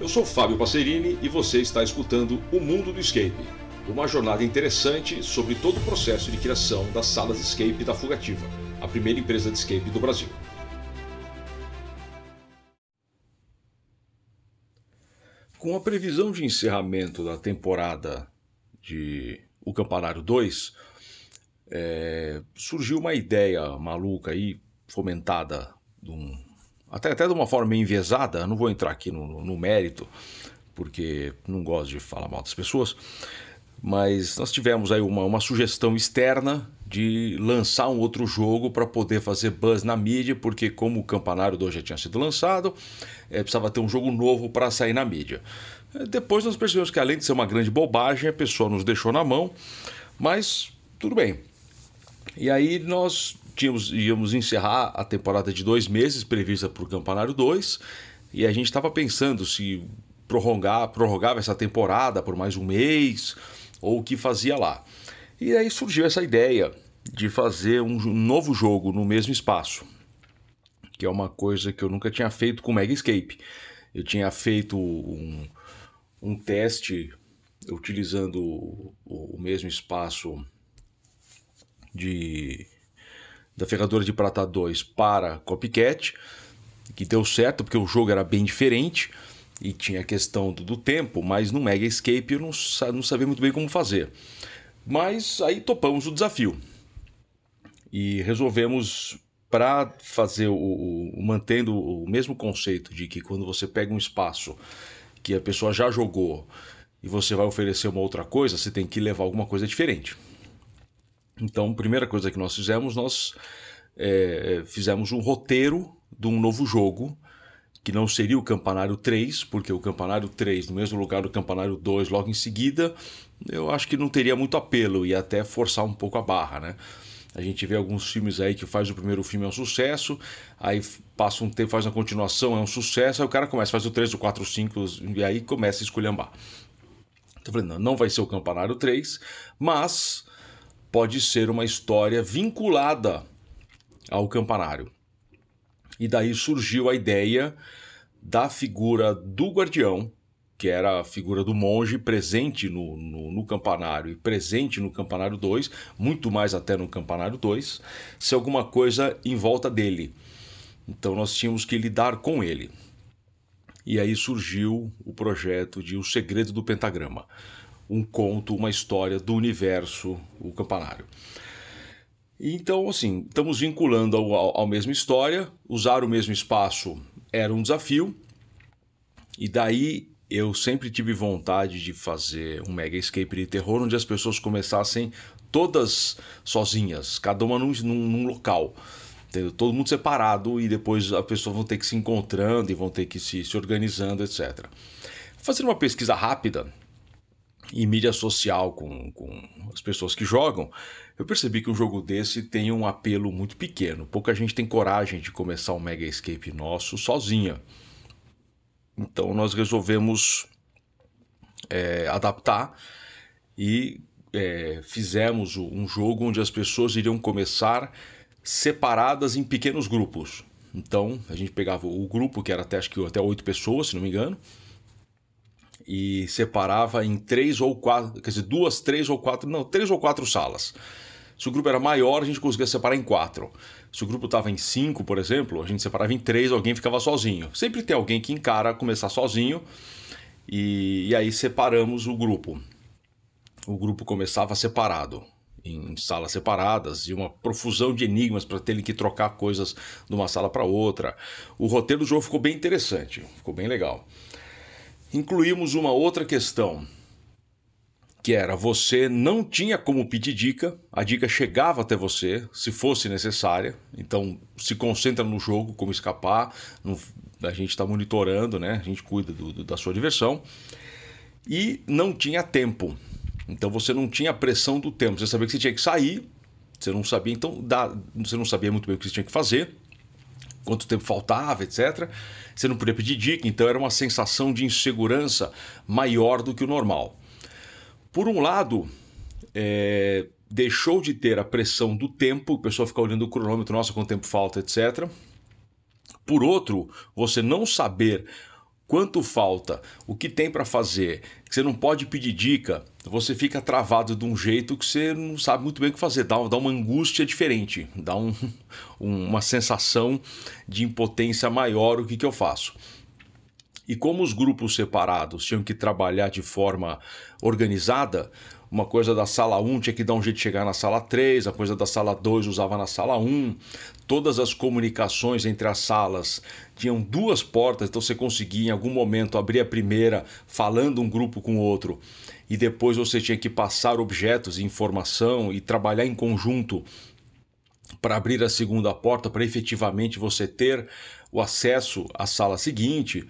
Eu sou Fábio Passerini e você está escutando O Mundo do Escape, uma jornada interessante sobre todo o processo de criação das salas escape da Fugativa, a primeira empresa de escape do Brasil. Com a previsão de encerramento da temporada de O Campanário 2, é, surgiu uma ideia maluca aí, fomentada de um até, até de uma forma meio enviesada, não vou entrar aqui no, no mérito, porque não gosto de falar mal das pessoas, mas nós tivemos aí uma, uma sugestão externa de lançar um outro jogo para poder fazer buzz na mídia, porque como o Campanário 2 já tinha sido lançado, é, precisava ter um jogo novo para sair na mídia. Depois nós percebemos que além de ser uma grande bobagem, a pessoa nos deixou na mão, mas tudo bem. E aí nós tínhamos, íamos encerrar a temporada de dois meses prevista para o Campanário 2 e a gente estava pensando se prorrogar, prorrogava essa temporada por mais um mês ou o que fazia lá. E aí surgiu essa ideia de fazer um novo jogo no mesmo espaço, que é uma coisa que eu nunca tinha feito com Mega Escape. Eu tinha feito um, um teste utilizando o, o mesmo espaço de da Ferradura de Prata 2 para Copycat, que deu certo porque o jogo era bem diferente e tinha a questão do, do tempo, mas no Mega Escape eu não, não sabia muito bem como fazer. Mas aí topamos o desafio e resolvemos para fazer o, o, mantendo o mesmo conceito de que quando você pega um espaço que a pessoa já jogou e você vai oferecer uma outra coisa, você tem que levar alguma coisa diferente. Então, primeira coisa que nós fizemos, nós é, fizemos um roteiro de um novo jogo, que não seria o Campanário 3, porque o Campanário 3, no mesmo lugar do Campanário 2, logo em seguida, eu acho que não teria muito apelo, e até forçar um pouco a barra, né? A gente vê alguns filmes aí que faz o primeiro filme é um sucesso, aí passa um tempo, faz uma continuação, é um sucesso, aí o cara começa, faz o 3, o 4, o 5, e aí começa a esculhambar. Então eu falei, não, não vai ser o Campanário 3, mas pode ser uma história vinculada ao campanário. E daí surgiu a ideia da figura do guardião, que era a figura do monge presente no, no, no, campanário e presente no campanário 2, muito mais até no campanário 2, ser alguma coisa em volta dele. Então nós tínhamos que lidar com ele. E aí surgiu o projeto de O Segredo do Pentagrama um conto, uma história do universo, o campanário. Então, assim, estamos vinculando ao, ao, mesmo história, usar o mesmo espaço era um desafio, e daí eu sempre tive vontade de fazer um mega escape de terror onde as pessoas começassem todas sozinhas, cada uma num, num, num local. Entendeu? Todo mundo separado e depois as pessoas vão ter que se encontrando e vão ter que se, se organizando, etc. Fazendo uma pesquisa rápida, em mídia social com, com as pessoas que jogam, eu percebi que um jogo desse tem um apelo muito pequeno. Pouca gente tem coragem de começar um Mega Escape nosso sozinha. Então nós resolvemos é, adaptar e é, fizemos um jogo onde as pessoas iriam começar separadas em pequenos grupos. Então a gente pegava o grupo, que era até acho que até oito pessoas, se não me engano, e separava em três ou quatro, quer dizer, duas, três ou quatro, não, três ou quatro salas. Se o grupo era maior, a gente conseguia separar em quatro. Se o grupo estava em cinco, por exemplo, a gente separava em três, alguém ficava sozinho. Sempre tem alguém que encara começar sozinho e, e aí separamos o grupo. O grupo começava separado, em salas separadas e uma profusão de enigmas para terem que trocar coisas de uma sala para outra. O roteiro do jogo ficou bem interessante, ficou bem legal incluímos uma outra questão, que era você não tinha como pedir dica, a dica chegava até você se fosse necessária, então se concentra no jogo, como escapar, no, a gente está monitorando, né? a gente cuida do, do, da sua diversão, e não tinha tempo, então você não tinha pressão do tempo, você sabia que você tinha que sair, você não sabia, então você não sabia muito bem o que você tinha que fazer, quanto tempo faltava, etc. Você não podia pedir dica, então era uma sensação de insegurança maior do que o normal. Por um lado, é, deixou de ter a pressão do tempo, o pessoal fica olhando o cronômetro, nossa, quanto tempo falta, etc. Por outro, você não saber quanto falta, o que tem para fazer, você não pode pedir dica, você fica travado de um jeito que você não sabe muito bem o que fazer, dá, dá uma angústia diferente, dá um, uma sensação de impotência maior o que, que eu faço. E como os grupos separados tinham que trabalhar de forma organizada, uma coisa da sala 1 tinha que dar um jeito de chegar na sala 3, a coisa da sala 2 usava na sala 1. Todas as comunicações entre as salas tinham duas portas, então você conseguia em algum momento abrir a primeira falando um grupo com o outro e depois você tinha que passar objetos e informação e trabalhar em conjunto para abrir a segunda porta, para efetivamente você ter o acesso à sala seguinte.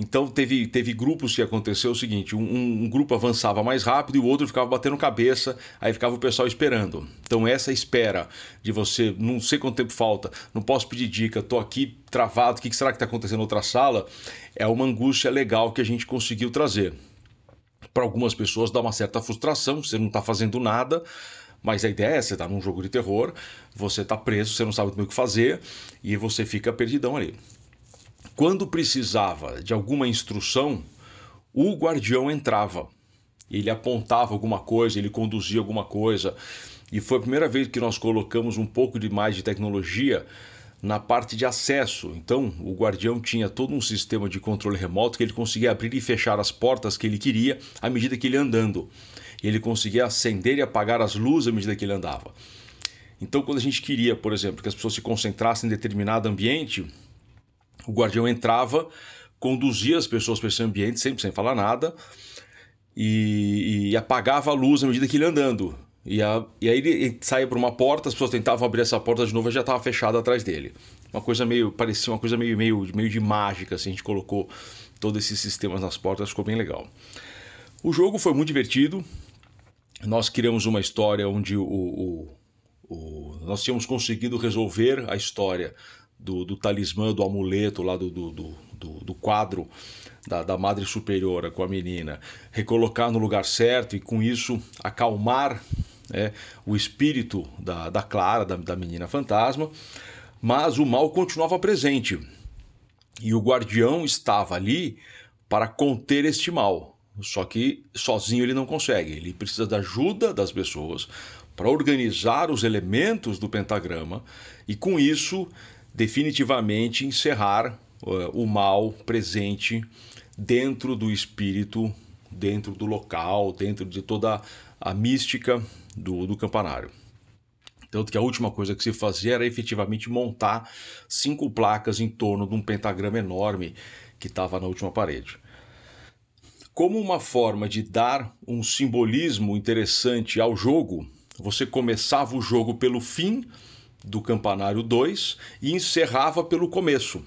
Então teve, teve grupos que aconteceu o seguinte: um, um, grupo avançava mais rápido e o outro ficava batendo cabeça, aí ficava o pessoal esperando. Então essa espera de você, não sei quanto tempo falta, não posso pedir dica, estou aqui travado, o que será que está acontecendo na outra sala? É uma angústia legal que a gente conseguiu trazer. Para algumas pessoas dá uma certa frustração, você não está fazendo nada. Mas a ideia é, você está num jogo de terror, você está preso, você não sabe o que fazer e você fica perdidão ali. Quando precisava de alguma instrução, o guardião entrava. Ele apontava alguma coisa, ele conduzia alguma coisa. E foi a primeira vez que nós colocamos um pouco de mais de tecnologia na parte de acesso. Então, o guardião tinha todo um sistema de controle remoto que ele conseguia abrir e fechar as portas que ele queria à medida que ele andando. Ele conseguia acender e apagar as luzes à medida que ele andava. Então, quando a gente queria, por exemplo, que as pessoas se concentrassem em determinado ambiente, o guardião entrava, conduzia as pessoas para esse ambiente, sempre sem falar nada, e, e apagava a luz à medida que ele andando. E, a, e aí ele saía por uma porta, as pessoas tentavam abrir essa porta de novo e já estava fechada atrás dele. Uma coisa meio, parecia uma coisa meio, meio, meio de mágica, assim, a gente colocou todos esses sistemas nas portas, ficou bem legal. O jogo foi muito divertido. Nós criamos uma história onde o, o, o, nós tínhamos conseguido resolver a história do, do talismã, do amuleto lá do, do, do, do quadro da, da Madre Superiora com a menina, recolocar no lugar certo e com isso acalmar né, o espírito da, da Clara, da, da menina fantasma, mas o mal continuava presente. E o guardião estava ali para conter este mal. Só que sozinho ele não consegue, ele precisa da ajuda das pessoas para organizar os elementos do pentagrama e com isso definitivamente encerrar uh, o mal presente dentro do espírito, dentro do local, dentro de toda a mística do, do campanário. Tanto que a última coisa que se fazia era efetivamente montar cinco placas em torno de um pentagrama enorme que estava na última parede. Como uma forma de dar um simbolismo interessante ao jogo, você começava o jogo pelo fim do Campanário 2 e encerrava pelo começo.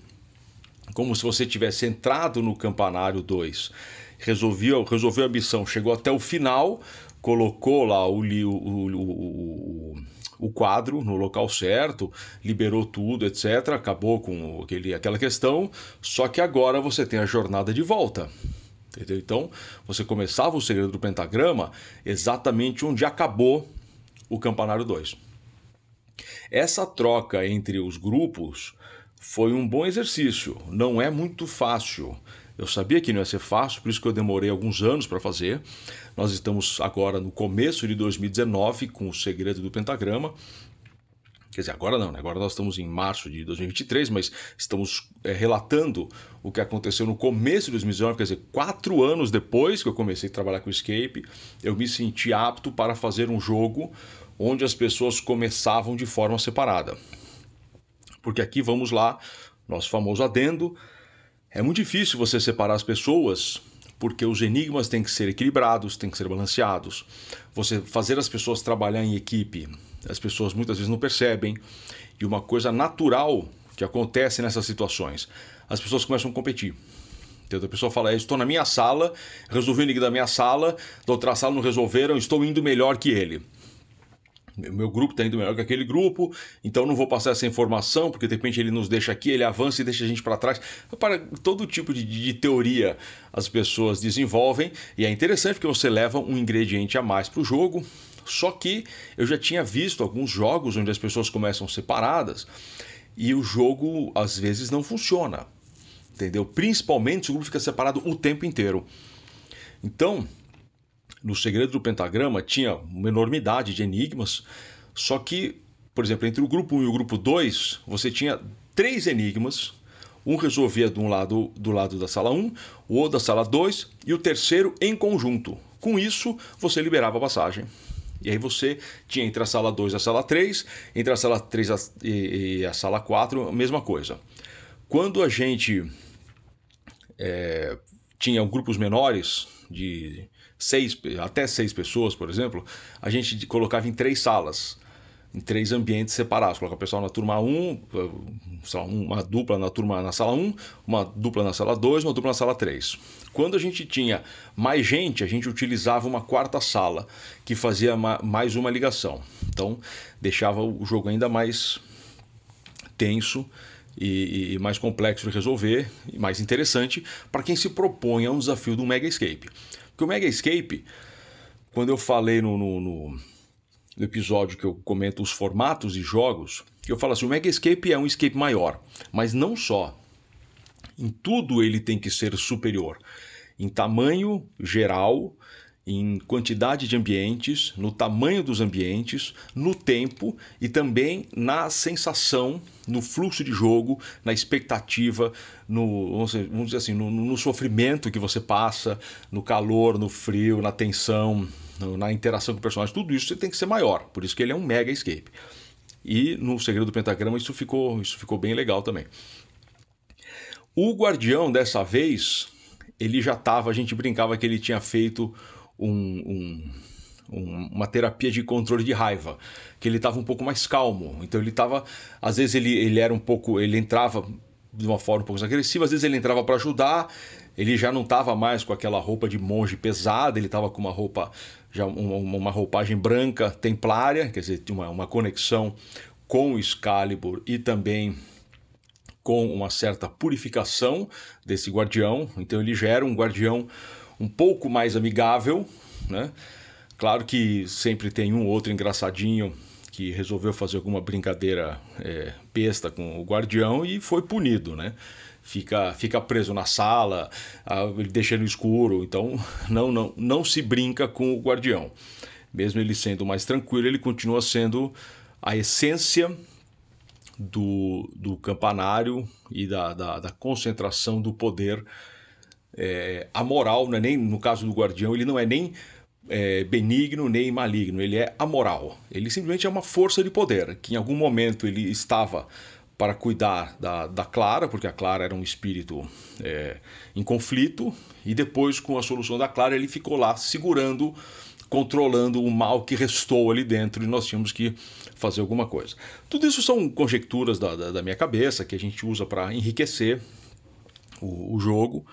Como se você tivesse entrado no Campanário 2, resolveu, resolveu a missão, chegou até o final, colocou lá o, o, o, o quadro no local certo, liberou tudo, etc. Acabou com aquele, aquela questão, só que agora você tem a jornada de volta. Entendeu? Então, você começava o segredo do pentagrama exatamente onde acabou o Campanário 2. Essa troca entre os grupos foi um bom exercício. Não é muito fácil. Eu sabia que não ia ser fácil, por isso que eu demorei alguns anos para fazer. Nós estamos agora no começo de 2019 com o segredo do pentagrama. Quer dizer, agora não, né? agora nós estamos em março de 2023, mas estamos é, relatando o que aconteceu no começo de 2019, quer dizer, quatro anos depois que eu comecei a trabalhar com o Escape, eu me senti apto para fazer um jogo onde as pessoas começavam de forma separada. Porque aqui vamos lá, nosso famoso adendo. É muito difícil você separar as pessoas porque os enigmas têm que ser equilibrados, têm que ser balanceados. Você fazer as pessoas trabalhar em equipe, as pessoas muitas vezes não percebem. E uma coisa natural que acontece nessas situações, as pessoas começam a competir. Então a pessoa fala: estou na minha sala, resolvi o enigma da minha sala, da outra sala não resolveram, estou indo melhor que ele meu grupo está indo melhor que aquele grupo, então não vou passar essa informação, porque de repente ele nos deixa aqui, ele avança e deixa a gente para trás. Para todo tipo de, de, teoria as pessoas desenvolvem, e é interessante porque você leva um ingrediente a mais para o jogo. Só que eu já tinha visto alguns jogos onde as pessoas começam separadas e o jogo às vezes não funciona. entendeu? Principalmente se o grupo fica separado o tempo inteiro. Então, no Segredo do Pentagrama tinha uma enormidade de enigmas, só que, por exemplo, entre o grupo 1 e o grupo 2, você tinha três enigmas. Um resolvia de um lado do lado da sala 1, o outro da sala 2 e o terceiro em conjunto. Com isso, você liberava a passagem. E aí você tinha entre a sala 2 e a sala 3, entre a sala 3 e a sala 4, a mesma coisa. Quando a gente é, tinha grupos menores, de seis, até seis pessoas, por exemplo, a gente colocava em três salas, em três ambientes separados. Colocava o pessoal na turma 1, uma dupla na turma na sala 1, uma dupla na sala 2, uma dupla na sala 3. Quando a gente tinha mais gente, a gente utilizava uma quarta sala, que fazia mais uma ligação. Então, deixava o jogo ainda mais tenso e, e, mais complexo de resolver e mais interessante para quem se propõe a um desafio do Mega Escape. Porque o Mega Escape, quando eu falei no, no, no, no episódio que eu comento os formatos de jogos, eu falo assim: o Mega Escape é um escape maior, mas não só. Em tudo ele tem que ser superior. Em tamanho geral, em quantidade de ambientes, no tamanho dos ambientes, no tempo e também na sensação, no fluxo de jogo, na expectativa, no vamos dizer assim, no, no sofrimento que você passa, no calor, no frio, na tensão, no, na interação com o personagem, tudo isso tem que ser maior. Por isso que ele é um mega escape. E no Segredo do Pentagrama isso ficou, isso ficou bem legal também. O Guardião dessa vez, ele já estava, a gente brincava que ele tinha feito um, um, uma terapia de controle de raiva, que ele estava um pouco mais calmo. Então ele estava, às vezes ele, ele era um pouco, ele entrava de uma forma um pouco agressiva, às vezes ele entrava para ajudar, ele já não estava mais com aquela roupa de monge pesada, ele estava com uma roupa já uma, uma, roupagem branca templária, quer dizer, uma, uma conexão com o Excalibur e também com uma certa purificação desse guardião. Então ele já era um guardião um pouco mais amigável, né? Claro que sempre tem um outro engraçadinho que resolveu fazer alguma brincadeira é, besta com o guardião e foi punido, né? Fica, fica preso na sala, ele deixa no escuro, então não, não, não se brinca com o guardião. Mesmo ele sendo mais tranquilo, ele continua sendo a essência do, do campanário e da, da, da concentração do poder é, amoral, não é nem no caso do guardião, ele não é nem é, benigno nem maligno, ele é amoral. Ele simplesmente é uma força de poder que em algum momento ele estava para cuidar da, da Clara, porque a Clara era um espírito é, em conflito, e depois, com a solução da Clara, ele ficou lá segurando, controlando o mal que restou ali dentro, e nós tínhamos que fazer alguma coisa. Tudo isso são conjecturas da, da, da minha cabeça que a gente usa para enriquecer o, o jogo.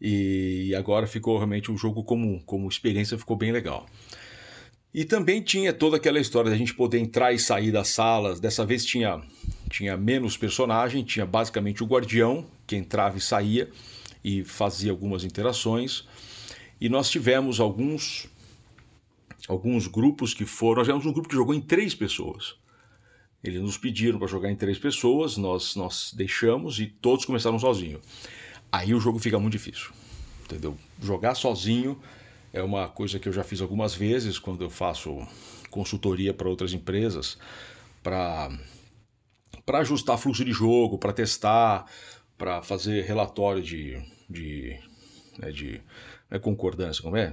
E agora ficou realmente um jogo como, como experiência ficou bem legal. E também tinha toda aquela história da gente poder entrar e sair das salas. Dessa vez tinha, tinha menos personagem, tinha basicamente o guardião que entrava e saía e fazia algumas interações. E nós tivemos alguns alguns grupos que foram. Nós tivemos um grupo que jogou em três pessoas. Eles nos pediram para jogar em três pessoas, nós, nós deixamos e todos começaram sozinho aí o jogo fica muito difícil. Entendeu? Jogar sozinho é uma coisa que eu já fiz algumas vezes quando eu faço consultoria para outras empresas para para ajustar fluxo de jogo, para testar, para fazer relatório de, de, né, de é concordância, como é?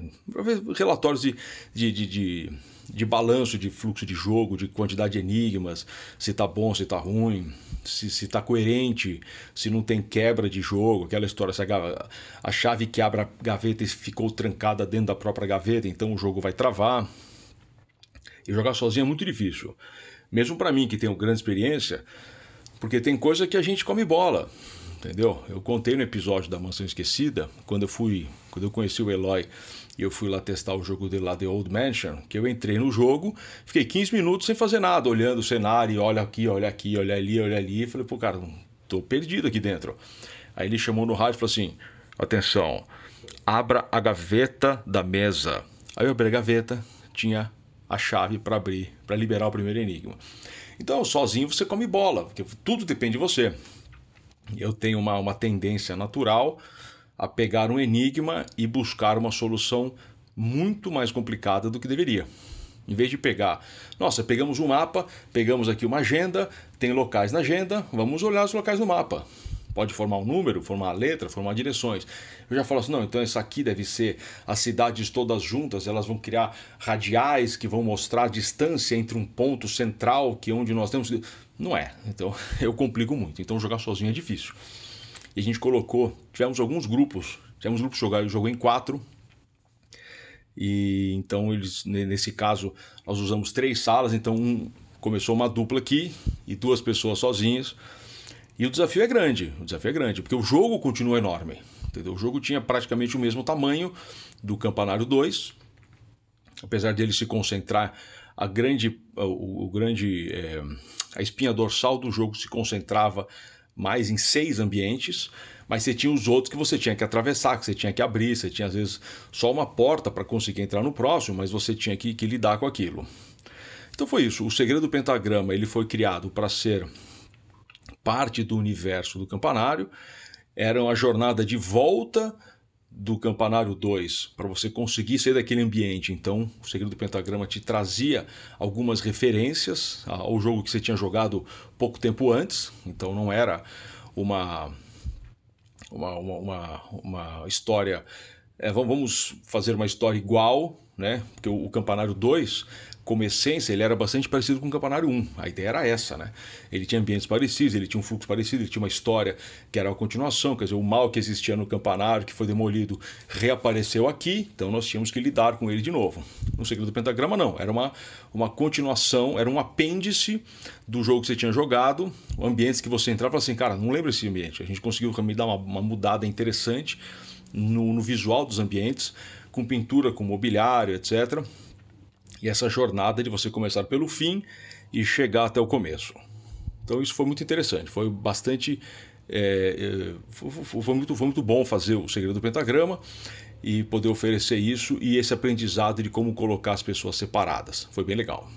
Relatórios de, de, de, de, de balanço de fluxo de jogo, de quantidade de enigmas, se tá bom, se tá ruim, se, se tá coerente, se não tem quebra de jogo, aquela história, se a, a chave que abre a gaveta ficou trancada dentro da própria gaveta, então o jogo vai travar. E jogar sozinho é muito difícil. Mesmo para mim que tenho grande experiência, porque tem coisa que a gente come bola entendeu? Eu contei no episódio da Mansão Esquecida, quando eu fui, quando eu conheci o Eloy e eu fui lá testar o jogo dele lá, The Old Mansion, que eu entrei no jogo, fiquei 15 minutos sem fazer nada, olhando o cenário, olha aqui, olha aqui, olha ali, olha ali, e falei, pô, cara, tô perdido aqui dentro. Aí ele chamou no rádio e falou assim: atenção, abra a gaveta da mesa. Aí eu abri a gaveta, tinha a chave para abrir, para liberar o primeiro enigma. Então, sozinho você come bola, porque tudo depende de você. Eu tenho uma, uma tendência natural a pegar um enigma e buscar uma solução muito mais complicada do que deveria. Em vez de pegar, nossa, pegamos um mapa, pegamos aqui uma agenda, tem locais na agenda, vamos olhar os locais no mapa. Pode formar um número, formar letra, formar direções. Eu já falo assim, não, então essa aqui deve ser as cidades todas juntas, elas vão criar radiais que vão mostrar a distância entre um ponto central que é onde nós temos. Não é. Então eu complico muito. Então jogar sozinho é difícil. E a gente colocou, tivemos alguns grupos, tivemos grupos jogar, jogou em quatro, e então eles nesse caso nós usamos três salas, então um, começou uma dupla aqui e duas pessoas sozinhas. E o desafio é grande, o desafio é grande, porque o jogo continua enorme. Entendeu? O jogo tinha praticamente o mesmo tamanho do Campanário 2, apesar dele se concentrar a grande o, o grande é, a espinha dorsal do jogo se concentrava mais em seis ambientes, mas você tinha os outros que você tinha que atravessar, que você tinha que abrir, você tinha às vezes só uma porta para conseguir entrar no próximo, mas você tinha que, que lidar com aquilo. Então foi isso. O segredo do pentagrama ele foi criado para ser parte do universo do campanário. Era uma jornada de volta do Campanário 2 para você conseguir sair daquele ambiente. Então, o Segredo do Pentagrama te trazia algumas referências ao jogo que você tinha jogado pouco tempo antes. Então, não era uma uma, uma, uma, uma história. É, vamos fazer uma história igual, né? Porque o, o Campanário 2 como essência, ele era bastante parecido com o Campanário 1. A ideia era essa, né? Ele tinha ambientes parecidos, ele tinha um fluxo parecido, ele tinha uma história que era a continuação, quer dizer, o mal que existia no Campanário, que foi demolido, reapareceu aqui, então nós tínhamos que lidar com ele de novo. No Segredo do Pentagrama, não. Era uma, uma continuação, era um apêndice do jogo que você tinha jogado, ambientes que você entrava e assim, cara, não lembro esse ambiente. A gente conseguiu dar uma, uma mudada interessante no, no visual dos ambientes, com pintura, com mobiliário, etc e essa jornada de você começar pelo fim e chegar até o começo. Então isso foi muito interessante, foi bastante. É, é foi, foi, muito, foi muito bom fazer o Segredo do Pentagrama e poder oferecer isso e esse aprendizado de como colocar as pessoas separadas. Foi bem legal.